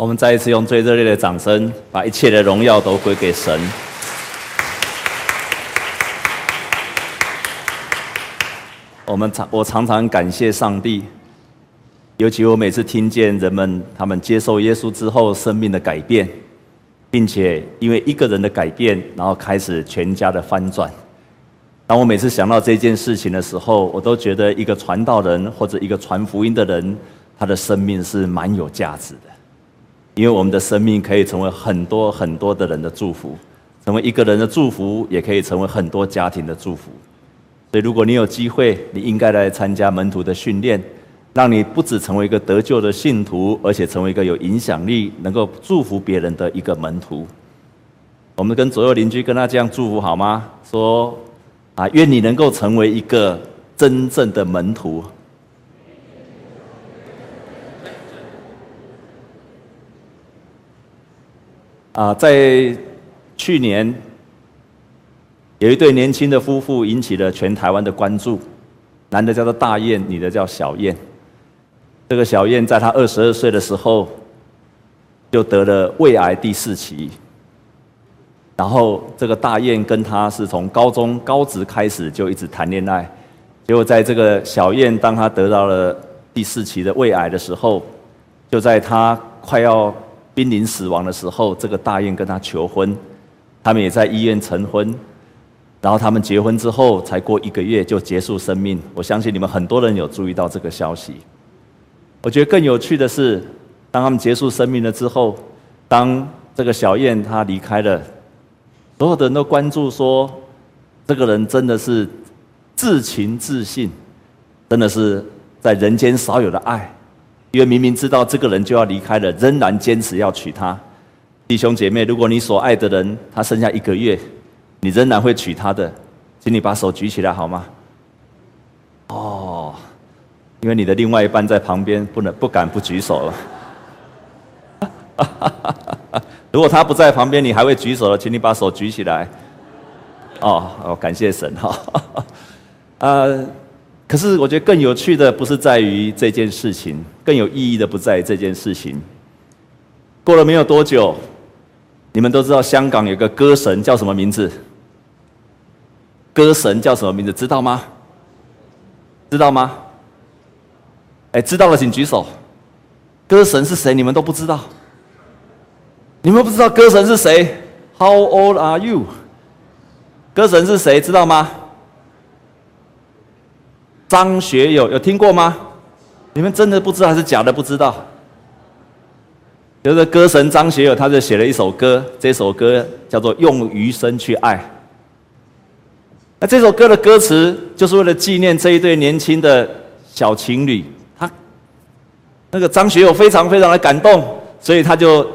我们再一次用最热烈的掌声，把一切的荣耀都归给神。我们常我常常感谢上帝，尤其我每次听见人们他们接受耶稣之后生命的改变，并且因为一个人的改变，然后开始全家的翻转。当我每次想到这件事情的时候，我都觉得一个传道人或者一个传福音的人，他的生命是蛮有价值的。因为我们的生命可以成为很多很多的人的祝福，成为一个人的祝福，也可以成为很多家庭的祝福。所以，如果你有机会，你应该来参加门徒的训练，让你不止成为一个得救的信徒，而且成为一个有影响力、能够祝福别人的一个门徒。我们跟左右邻居跟他这样祝福好吗？说啊，愿你能够成为一个真正的门徒。啊，在去年，有一对年轻的夫妇引起了全台湾的关注。男的叫做大彦，女的叫小燕。这个小燕在她二十二岁的时候，就得了胃癌第四期。然后这个大彦跟他是从高中高职开始就一直谈恋爱。结果在这个小燕当她得到了第四期的胃癌的时候，就在她快要濒临死亡的时候，这个大雁跟他求婚，他们也在医院成婚，然后他们结婚之后，才过一个月就结束生命。我相信你们很多人有注意到这个消息。我觉得更有趣的是，当他们结束生命了之后，当这个小燕她离开了，所有的人都关注说，这个人真的是至情至性，真的是在人间少有的爱。因为明明知道这个人就要离开了，仍然坚持要娶她。弟兄姐妹，如果你所爱的人他剩下一个月，你仍然会娶她的，请你把手举起来好吗？哦，因为你的另外一半在旁边，不能不敢不举手了。如果他不在旁边，你还会举手的，请你把手举起来。哦哦，感谢神哈。呃。可是，我觉得更有趣的不是在于这件事情，更有意义的不在这件事情。过了没有多久，你们都知道香港有个歌神叫什么名字？歌神叫什么名字？知道吗？知道吗？哎，知道了请举手。歌神是谁？你们都不知道？你们不知道歌神是谁？How old are you？歌神是谁？知道吗？张学友有听过吗？你们真的不知道还是假的不知道？就是歌神张学友，他就写了一首歌，这首歌叫做《用余生去爱》。那这首歌的歌词就是为了纪念这一对年轻的小情侣。他那个张学友非常非常的感动，所以他就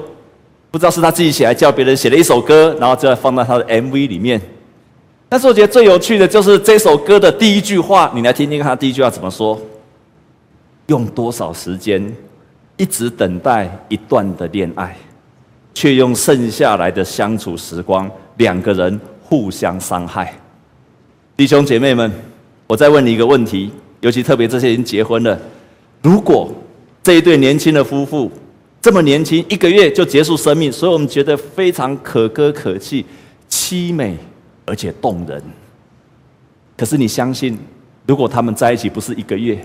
不知道是他自己写，还叫别人写了一首歌，然后就要放到他的 MV 里面。但是我觉得最有趣的就是这首歌的第一句话，你来听听看，他第一句话怎么说？用多少时间一直等待一段的恋爱，却用剩下来的相处时光，两个人互相伤害。弟兄姐妹们，我再问你一个问题，尤其特别这些已经结婚了，如果这一对年轻的夫妇这么年轻，一个月就结束生命，所以我们觉得非常可歌可泣、凄美。而且动人。可是你相信，如果他们在一起不是一个月，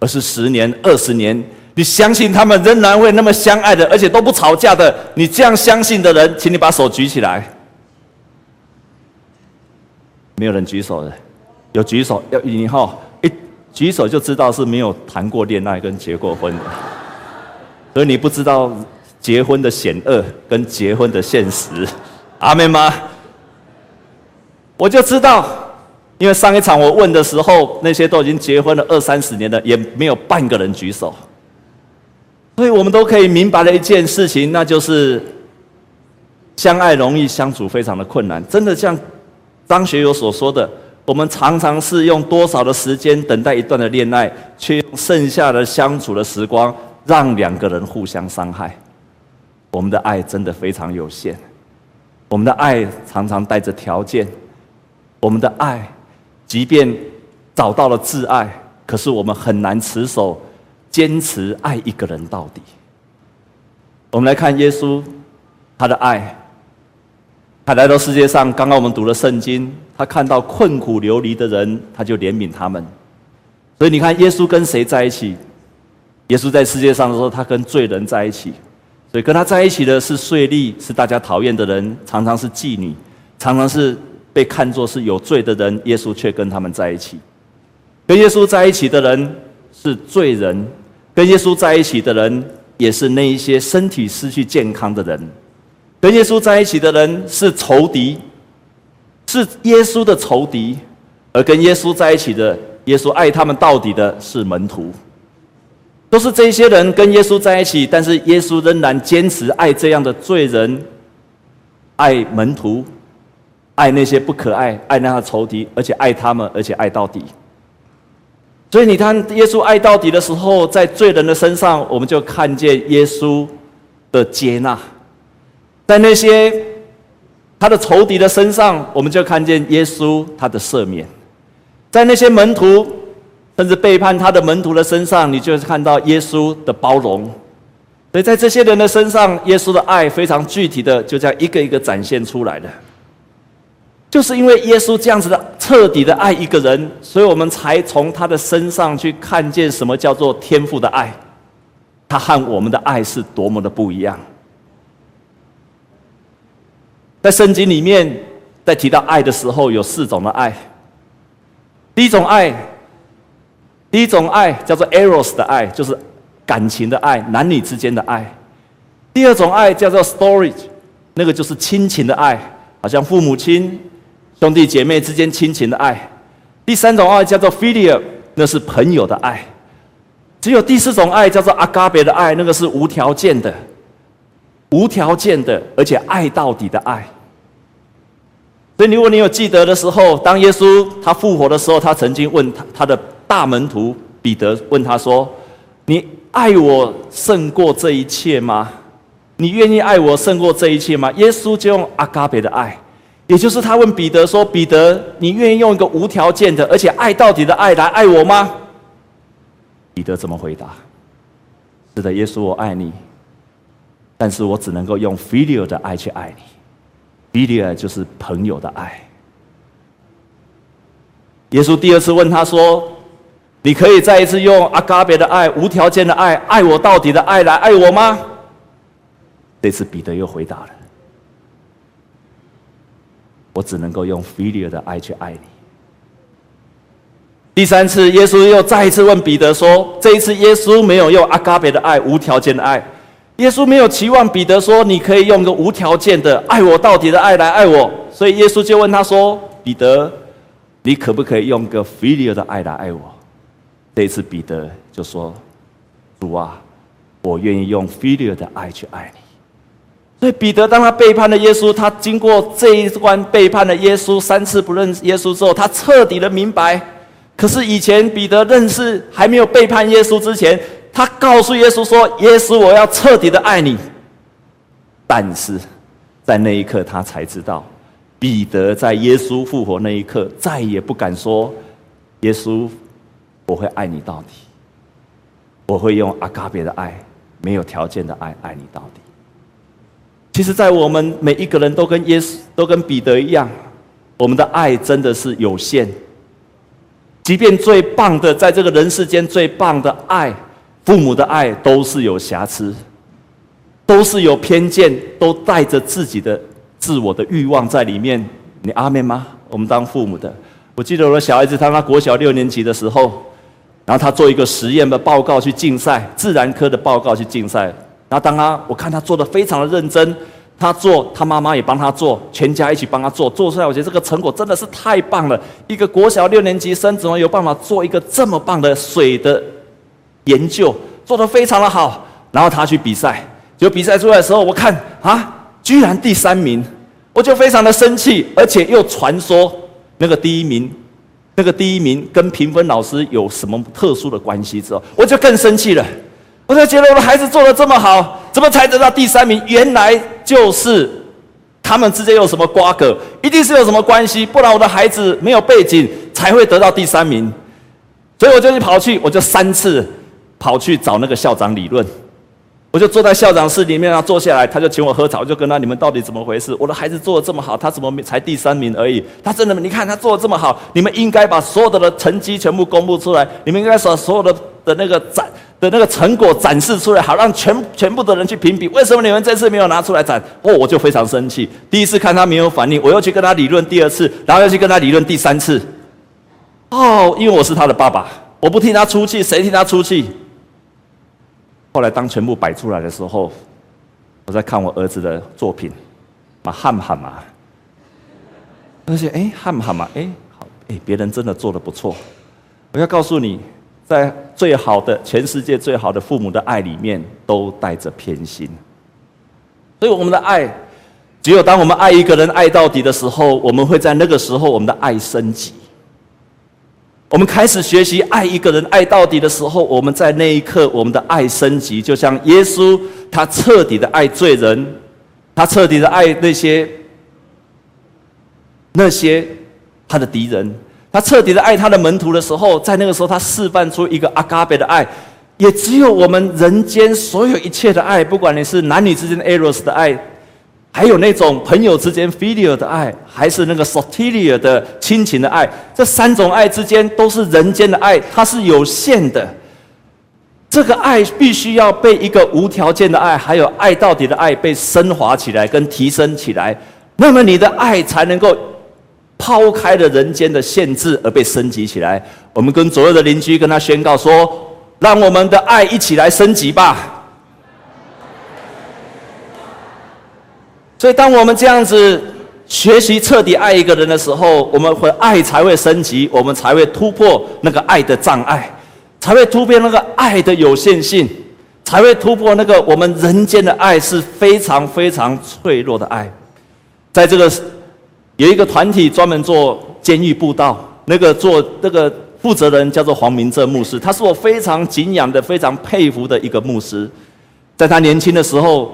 而是十年、二十年，你相信他们仍然会那么相爱的，而且都不吵架的？你这样相信的人，请你把手举起来。没有人举手的，有举手要以后一举手就知道是没有谈过恋爱跟结过婚的，所以你不知道结婚的险恶跟结婚的现实。阿妹吗？我就知道，因为上一场我问的时候，那些都已经结婚了二三十年的，也没有半个人举手。所以我们都可以明白了一件事情，那就是相爱容易，相处非常的困难。真的像张学友所说的，我们常常是用多少的时间等待一段的恋爱，却用剩下的相处的时光，让两个人互相伤害。我们的爱真的非常有限，我们的爱常常带着条件。我们的爱，即便找到了挚爱，可是我们很难持守、坚持爱一个人到底。我们来看耶稣他的爱。他来到世界上，刚刚我们读了圣经，他看到困苦流离的人，他就怜悯他们。所以你看，耶稣跟谁在一起？耶稣在世界上的时候，他跟罪人在一起。所以跟他在一起的是税吏，是大家讨厌的人，常常是妓女，常常是被看作是有罪的人。耶稣却跟他们在一起。跟耶稣在一起的人是罪人，跟耶稣在一起的人也是那一些身体失去健康的人。跟耶稣在一起的人是仇敌，是耶稣的仇敌；而跟耶稣在一起的，耶稣爱他们到底的是门徒。都是这些人跟耶稣在一起，但是耶稣仍然坚持爱这样的罪人，爱门徒，爱那些不可爱、爱那些仇敌，而且爱他们，而且爱到底。所以你看，耶稣爱到底的时候，在罪人的身上，我们就看见耶稣的接纳。在那些他的仇敌的身上，我们就看见耶稣他的赦免；在那些门徒甚至背叛他的门徒的身上，你就是看到耶稣的包容。所以在这些人的身上，耶稣的爱非常具体的，就这样一个一个展现出来的。就是因为耶稣这样子的彻底的爱一个人，所以我们才从他的身上去看见什么叫做天父的爱。他和我们的爱是多么的不一样。在圣经里面，在提到爱的时候，有四种的爱。第一种爱，第一种爱叫做 eros 的爱，就是感情的爱，男女之间的爱。第二种爱叫做 storage，那个就是亲情的爱，好像父母亲、兄弟姐妹之间亲情的爱。第三种爱叫做 philia，那是朋友的爱。只有第四种爱叫做 agape 的爱，那个是无条件的。无条件的，而且爱到底的爱。所以，如果你有记得的时候，当耶稣他复活的时候，他曾经问他他的大门徒彼得问他说：“你爱我胜过这一切吗？你愿意爱我胜过这一切吗？”耶稣就用阿嘎贝的爱，也就是他问彼得说：“彼得，你愿意用一个无条件的，而且爱到底的爱来爱我吗？”彼得怎么回答？是的，耶稣，我爱你。但是我只能够用 filial 的爱去爱你，filial 就是朋友的爱。耶稣第二次问他说：“你可以再一次用阿嘎别的爱、无条件的爱、爱我到底的爱来爱我吗？”这次彼得又回答了：“我只能够用 filial 的爱去爱你。”第三次，耶稣又再一次问彼得说：“这一次，耶稣没有用阿嘎别的爱、无条件的爱。”耶稣没有期望彼得说：“你可以用个无条件的爱我到底的爱来爱我。”所以耶稣就问他说：“彼得，你可不可以用个 filial 的爱来爱我？”这一次彼得就说：“主啊，我愿意用 filial 的爱去爱你。”所以彼得当他背叛了耶稣，他经过这一关背叛了耶稣三次不认耶稣之后，他彻底的明白。可是以前彼得认识还没有背叛耶稣之前。他告诉耶稣说：“耶稣，我要彻底的爱你。”但是，在那一刻，他才知道，彼得在耶稣复活那一刻，再也不敢说：“耶稣，我会爱你到底。我会用阿嘎别的爱，没有条件的爱爱你到底。”其实，在我们每一个人都跟耶稣、都跟彼得一样，我们的爱真的是有限。即便最棒的，在这个人世间最棒的爱。父母的爱都是有瑕疵，都是有偏见，都带着自己的自我的欲望在里面。你阿妹吗？我们当父母的，我记得我的小孩子，他他国小六年级的时候，然后他做一个实验的报告去竞赛，自然科的报告去竞赛。然后当他我看他做的非常的认真，他做，他妈妈也帮他做，全家一起帮他做，做出来，我觉得这个成果真的是太棒了。一个国小六年级生怎么有办法做一个这么棒的水的？研究做得非常的好，然后他去比赛，就比赛出来的时候，我看啊，居然第三名，我就非常的生气，而且又传说那个第一名，那个第一名跟评分老师有什么特殊的关系之后，我就更生气了。我就觉得我的孩子做得这么好，怎么才得到第三名？原来就是他们之间有什么瓜葛，一定是有什么关系，不然我的孩子没有背景才会得到第三名。所以我就去跑去，我就三次。跑去找那个校长理论，我就坐在校长室里面，啊坐下来，他就请我喝茶，我就跟他：你们到底怎么回事？我的孩子做的这么好，他怎么才第三名而已？他真的，你看他做的这么好，你们应该把所有的成绩全部公布出来，你们应该把所有的的那个展的那个成果展示出来，好让全全部的人去评比。为什么你们这次没有拿出来展？哦，我就非常生气。第一次看他没有反应，我又去跟他理论第二次，然后又去跟他理论第三次。哦，因为我是他的爸爸，我不替他出气，谁替他出气？后来当全部摆出来的时候，我在看我儿子的作品，嘛喊喊嘛，而且哎喊喊嘛哎好哎，别人真的做的不错。我要告诉你，在最好的全世界最好的父母的爱里面，都带着偏心。所以我们的爱，只有当我们爱一个人爱到底的时候，我们会在那个时候我们的爱升级。我们开始学习爱一个人爱到底的时候，我们在那一刻，我们的爱升级，就像耶稣，他彻底的爱罪人，他彻底的爱那些那些他的敌人，他彻底的爱他的门徒的时候，在那个时候，他示范出一个阿嘎贝的爱，也只有我们人间所有一切的爱，不管你是男女之间的 eros 的爱。还有那种朋友之间 filial 的爱，还是那个 soteria 的亲情的爱，这三种爱之间都是人间的爱，它是有限的。这个爱必须要被一个无条件的爱，还有爱到底的爱被升华起来跟提升起来，那么你的爱才能够抛开了人间的限制而被升级起来。我们跟左右的邻居跟他宣告说：“让我们的爱一起来升级吧。”所以，当我们这样子学习彻底爱一个人的时候，我们会爱才会升级，我们才会突破那个爱的障碍，才会突破那个爱的有限性，才会突破那个我们人间的爱是非常非常脆弱的爱。在这个有一个团体专门做监狱布道，那个做那个负责人叫做黄明正牧师，他是我非常敬仰的、非常佩服的一个牧师，在他年轻的时候。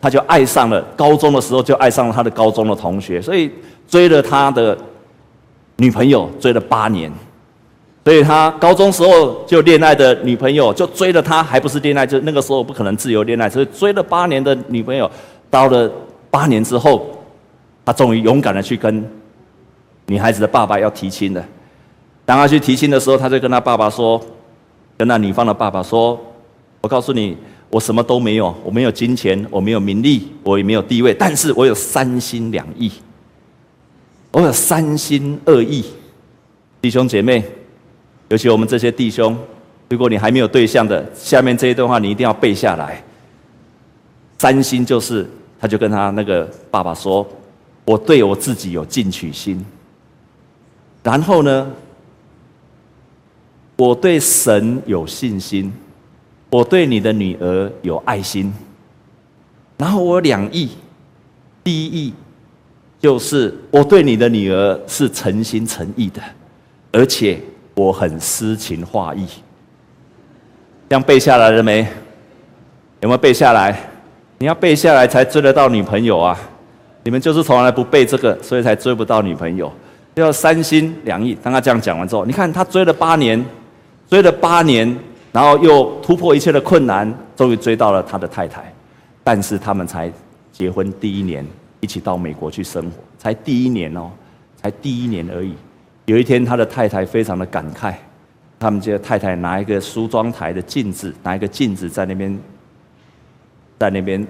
他就爱上了，高中的时候就爱上了他的高中的同学，所以追了他的女朋友，追了八年。所以他高中时候就恋爱的女朋友，就追了他，还不是恋爱，就那个时候不可能自由恋爱，所以追了八年的女朋友，到了八年之后，他终于勇敢的去跟女孩子的爸爸要提亲了。当他去提亲的时候，他就跟他爸爸说，跟那女方的爸爸说：“我告诉你。”我什么都没有，我没有金钱，我没有名利，我也没有地位，但是我有三心两意，我有三心二意。弟兄姐妹，尤其我们这些弟兄，如果你还没有对象的，下面这一段话你一定要背下来。三心就是，他就跟他那个爸爸说：“我对我自己有进取心，然后呢，我对神有信心。”我对你的女儿有爱心，然后我两意，第一意就是我对你的女儿是诚心诚意的，而且我很诗情画意。这样背下来了没？有没有背下来？你要背下来才追得到女朋友啊！你们就是从来不背这个，所以才追不到女朋友。要三心两意。当他这样讲完之后，你看他追了八年，追了八年。然后又突破一切的困难，终于追到了他的太太，但是他们才结婚第一年，一起到美国去生活，才第一年哦，才第一年而已。有一天，他的太太非常的感慨，他们这个太太拿一个梳妆台的镜子，拿一个镜子在那边，在那边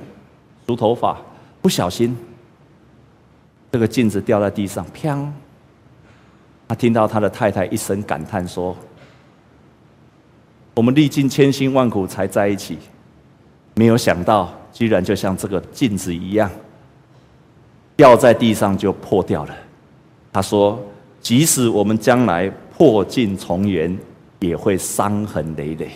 梳头发，不小心，这个镜子掉在地上，砰！他听到他的太太一声感叹说。我们历尽千辛万苦才在一起，没有想到居然就像这个镜子一样，掉在地上就破掉了。他说：“即使我们将来破镜重圆，也会伤痕累累。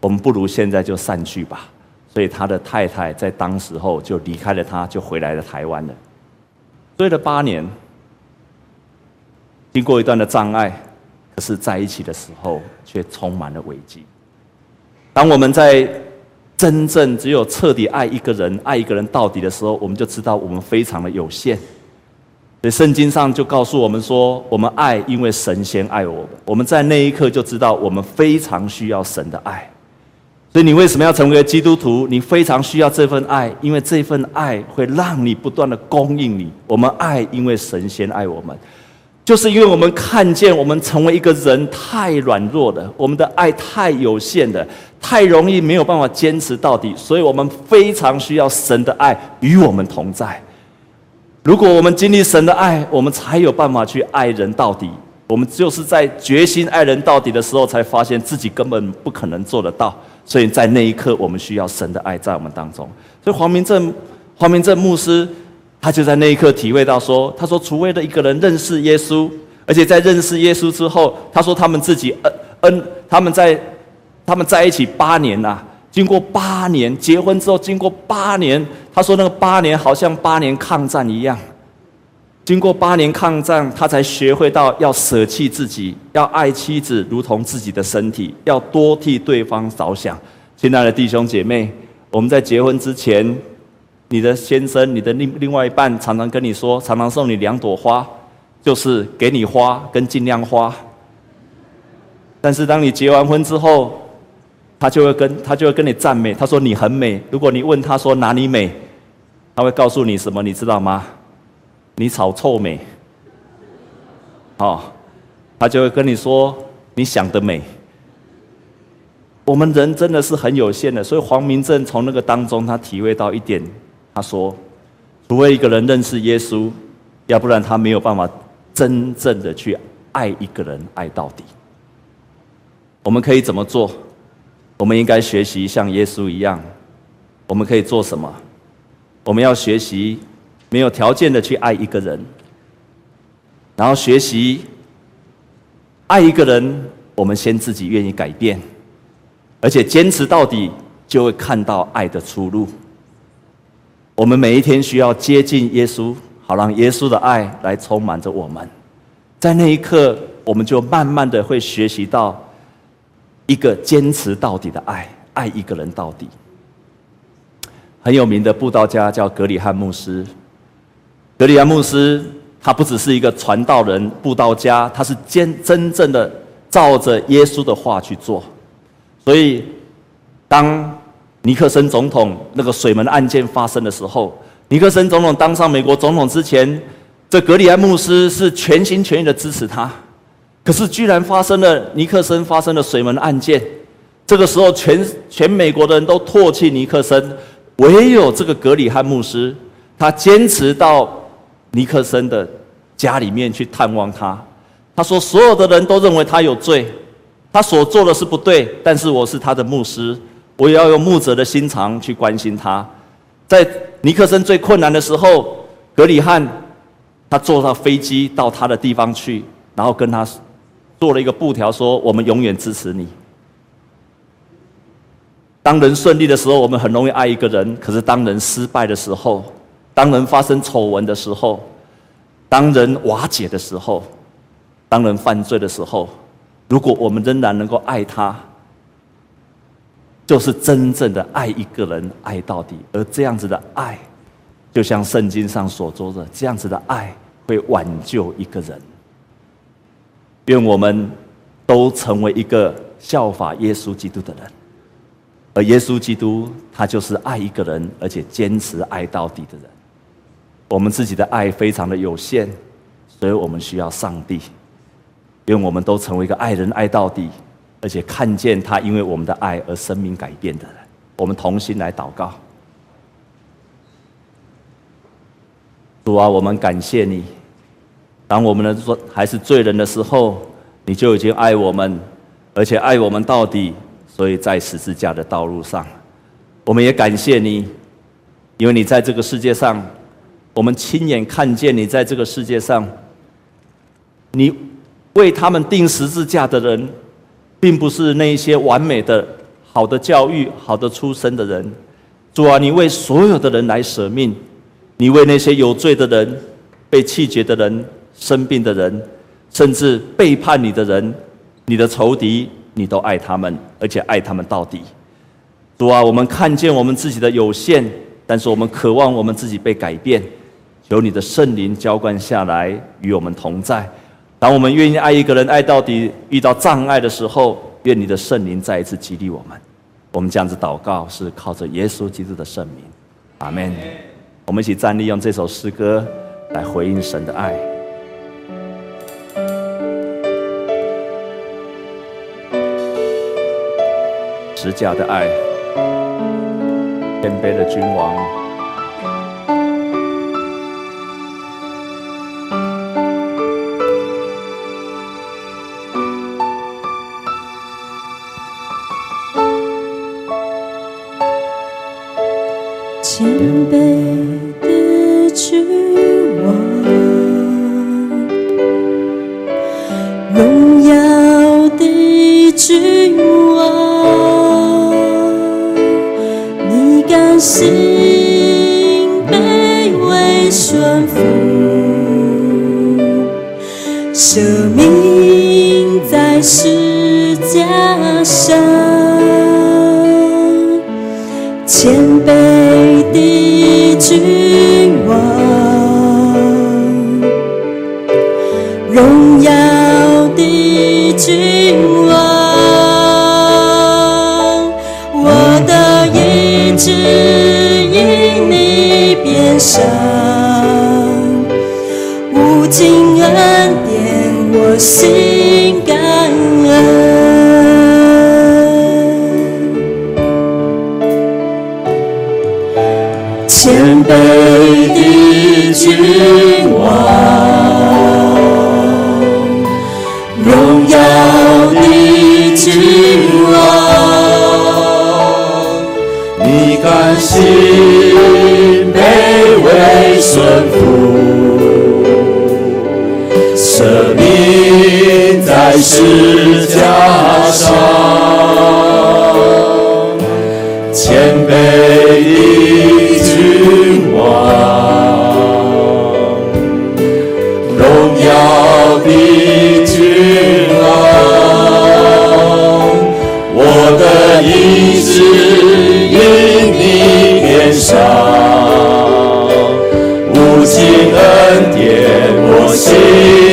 我们不如现在就散去吧。”所以他的太太在当时候就离开了他，就回来了台湾了。追了八年，经过一段的障碍，可是在一起的时候却充满了危机。当我们在真正只有彻底爱一个人、爱一个人到底的时候，我们就知道我们非常的有限。所以圣经上就告诉我们说，我们爱，因为神先爱我们。我们在那一刻就知道，我们非常需要神的爱。所以你为什么要成为基督徒？你非常需要这份爱，因为这份爱会让你不断的供应你。我们爱，因为神先爱我们，就是因为我们看见我们成为一个人太软弱了，我们的爱太有限了，太容易没有办法坚持到底，所以我们非常需要神的爱与我们同在。如果我们经历神的爱，我们才有办法去爱人到底。我们就是在决心爱人到底的时候，才发现自己根本不可能做得到。所以在那一刻，我们需要神的爱在我们当中。所以黄明正，黄明正牧师，他就在那一刻体会到说：“他说，除非的一个人认识耶稣，而且在认识耶稣之后，他说他们自己恩恩，他们在他们在一起八年呐、啊，经过八年结婚之后，经过八年，他说那个八年好像八年抗战一样。”经过八年抗战，他才学会到要舍弃自己，要爱妻子如同自己的身体，要多替对方着想。亲爱的弟兄姐妹，我们在结婚之前，你的先生、你的另另外一半常常跟你说，常常送你两朵花，就是给你花跟尽量花。但是当你结完婚之后，他就会跟他就会跟你赞美，他说你很美。如果你问他说哪里美，他会告诉你什么？你知道吗？你草臭美，哦，他就会跟你说你想得美。我们人真的是很有限的，所以黄明正从那个当中他体会到一点，他说，除非一个人认识耶稣，要不然他没有办法真正的去爱一个人爱到底。我们可以怎么做？我们应该学习像耶稣一样。我们可以做什么？我们要学习。没有条件的去爱一个人，然后学习爱一个人，我们先自己愿意改变，而且坚持到底，就会看到爱的出路。我们每一天需要接近耶稣，好让耶稣的爱来充满着我们。在那一刻，我们就慢慢的会学习到一个坚持到底的爱，爱一个人到底。很有名的布道家叫格里汉牧师。葛理翰牧师，他不只是一个传道人、布道家，他是真真正的照着耶稣的话去做。所以，当尼克森总统那个水门案件发生的时候，尼克森总统当上美国总统之前，这格里安牧师是全心全意的支持他。可是，居然发生了尼克森发生了水门案件，这个时候全全美国的人都唾弃尼克森，唯有这个格里汉牧师，他坚持到。尼克森的家里面去探望他，他说：“所有的人都认为他有罪，他所做的是不对，但是我是他的牧师，我也要用牧者的心肠去关心他。”在尼克森最困难的时候，格里汉他坐上飞机到他的地方去，然后跟他做了一个布条，说：“我们永远支持你。”当人顺利的时候，我们很容易爱一个人；可是当人失败的时候，当人发生丑闻的时候，当人瓦解的时候，当人犯罪的时候，如果我们仍然能够爱他，就是真正的爱一个人爱到底。而这样子的爱，就像圣经上所说的，这样子的爱会挽救一个人。愿我们都成为一个效法耶稣基督的人，而耶稣基督他就是爱一个人，而且坚持爱到底的人。我们自己的爱非常的有限，所以我们需要上帝。愿我们都成为一个爱人爱到底，而且看见他因为我们的爱而生命改变的人。我们同心来祷告。主啊，我们感谢你。当我们的说还是罪人的时候，你就已经爱我们，而且爱我们到底。所以在十字架的道路上，我们也感谢你，因为你在这个世界上。我们亲眼看见你在这个世界上，你为他们钉十字架的人，并不是那些完美的、好的教育、好的出身的人。主啊，你为所有的人来舍命，你为那些有罪的人、被弃绝的人、生病的人，甚至背叛你的人、你的仇敌，你都爱他们，而且爱他们到底。主啊，我们看见我们自己的有限，但是我们渴望我们自己被改变。由你的圣灵浇灌下来，与我们同在。当我们愿意爱一个人爱到底，遇到障碍的时候，愿你的圣灵再一次激励我们。我们这样子祷告是靠着耶稣基督的圣名，阿门。我们一起站立，用这首诗歌来回应神的爱。十架的爱，谦卑的君王。谦卑的君王，荣耀的君王，你甘心卑微顺服，舍命在世界上。我心感恩，谦卑的君王，荣耀的君王，你甘心卑微顺服。但是加上谦卑，的君王荣耀的君王，我的意志因你年少，无尽恩典我心。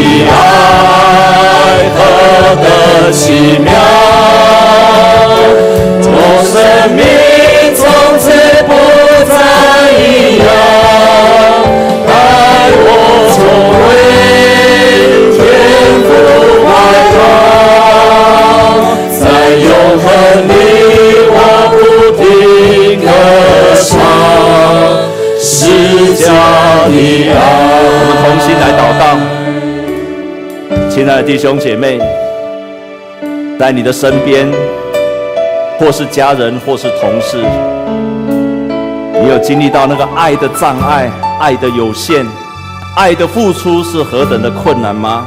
你爱我的奇妙。从生命亲爱的弟兄姐妹，在你的身边，或是家人，或是同事，你有经历到那个爱的障碍、爱的有限、爱的付出是何等的困难吗？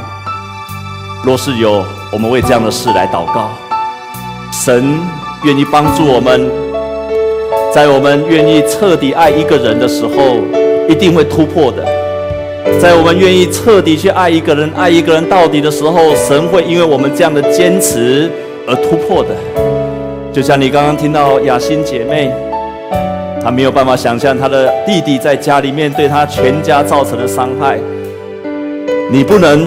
若是有，我们为这样的事来祷告，神愿意帮助我们，在我们愿意彻底爱一个人的时候，一定会突破的。在我们愿意彻底去爱一个人、爱一个人到底的时候，神会因为我们这样的坚持而突破的。就像你刚刚听到雅欣姐妹，她没有办法想象她的弟弟在家里面对她全家造成的伤害。你不能，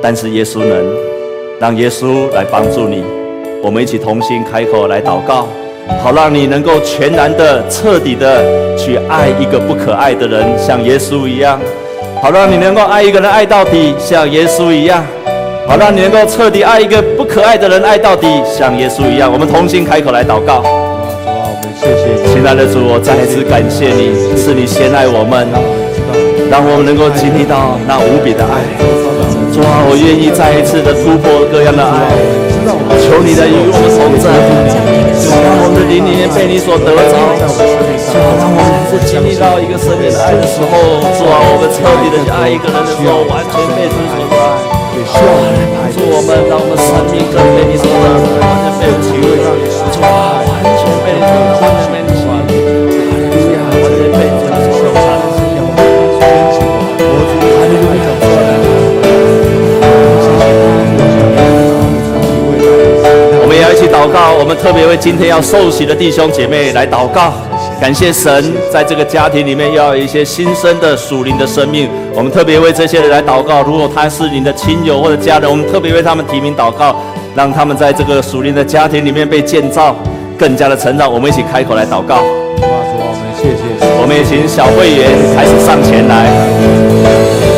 但是耶稣能，让耶稣来帮助你。我们一起同心开口来祷告，好让你能够全然的、彻底的去爱一个不可爱的人，像耶稣一样；好让你能够爱一个人爱到底，像耶稣一样；好让你能够彻底爱一个不可爱的人爱到底，像耶稣一样。我们同心开口来祷告。谢谢，亲爱的主，我再一次感谢你，是你先爱我们，让我们能够经历到那无比的爱。主啊，我愿意再一次的突破各样的爱，求你的与我们同在，求，我们的灵里面被你所得着。主啊，让我们是经历到一个生命的爱的时候，主啊，我们彻底的去爱一个人的时候，完全被主所爱。主啊，来帮助我们，让我们生命更被你所爱，完全被体会。主啊，完全被你所。祷特别为今天要受洗的弟兄姐妹来祷告，感谢神，在这个家庭里面要有一些新生的属灵的生命。我们特别为这些人来祷告，如果他是你的亲友或者家人，我们特别为他们提名祷告，让他们在这个属灵的家庭里面被建造，更加的成长。我们一起开口来祷告。主啊，我们谢谢。我们也请小会员开始上前来。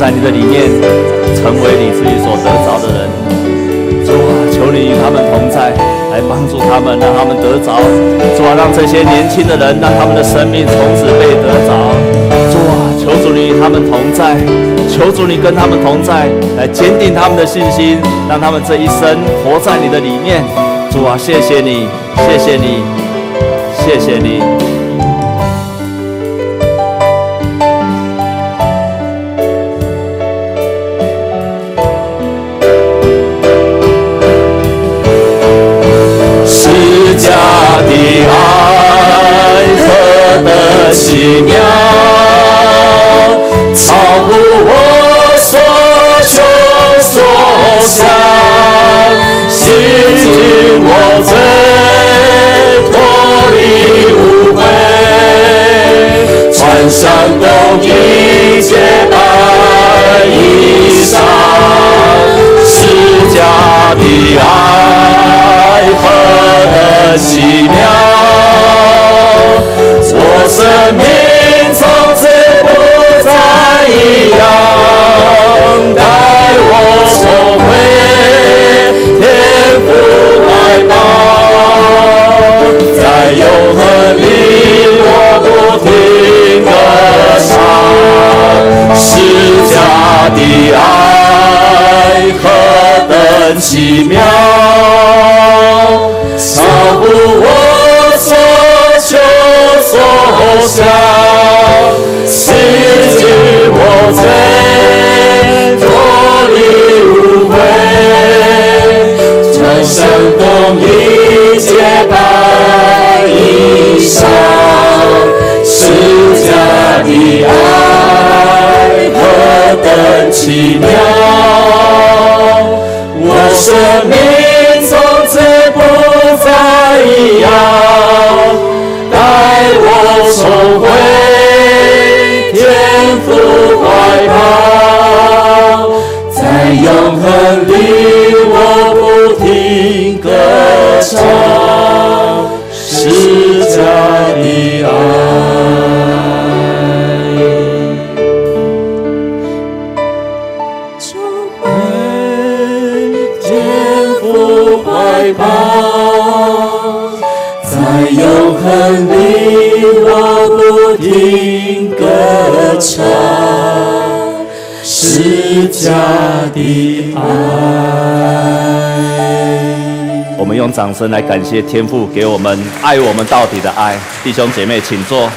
在你的里面成为你自己所得着的人。主啊，求你与他们同在，来帮助他们，让他们得着。主啊，让这些年轻的人，让他们的生命从此被得着。主啊，求主你与他们同在，求主你跟他们同在，来坚定他们的信心，让他们这一生活在你的里面。主啊，谢谢你，谢谢你，谢谢你。奇妙，超乎我所求所想，洗净我罪，脱离污秽，穿上公义洁白衣裳，十架的爱奇妙，我生命的爱。我们用掌声来感谢天父给我们爱我们到底的爱，弟兄姐妹请坐。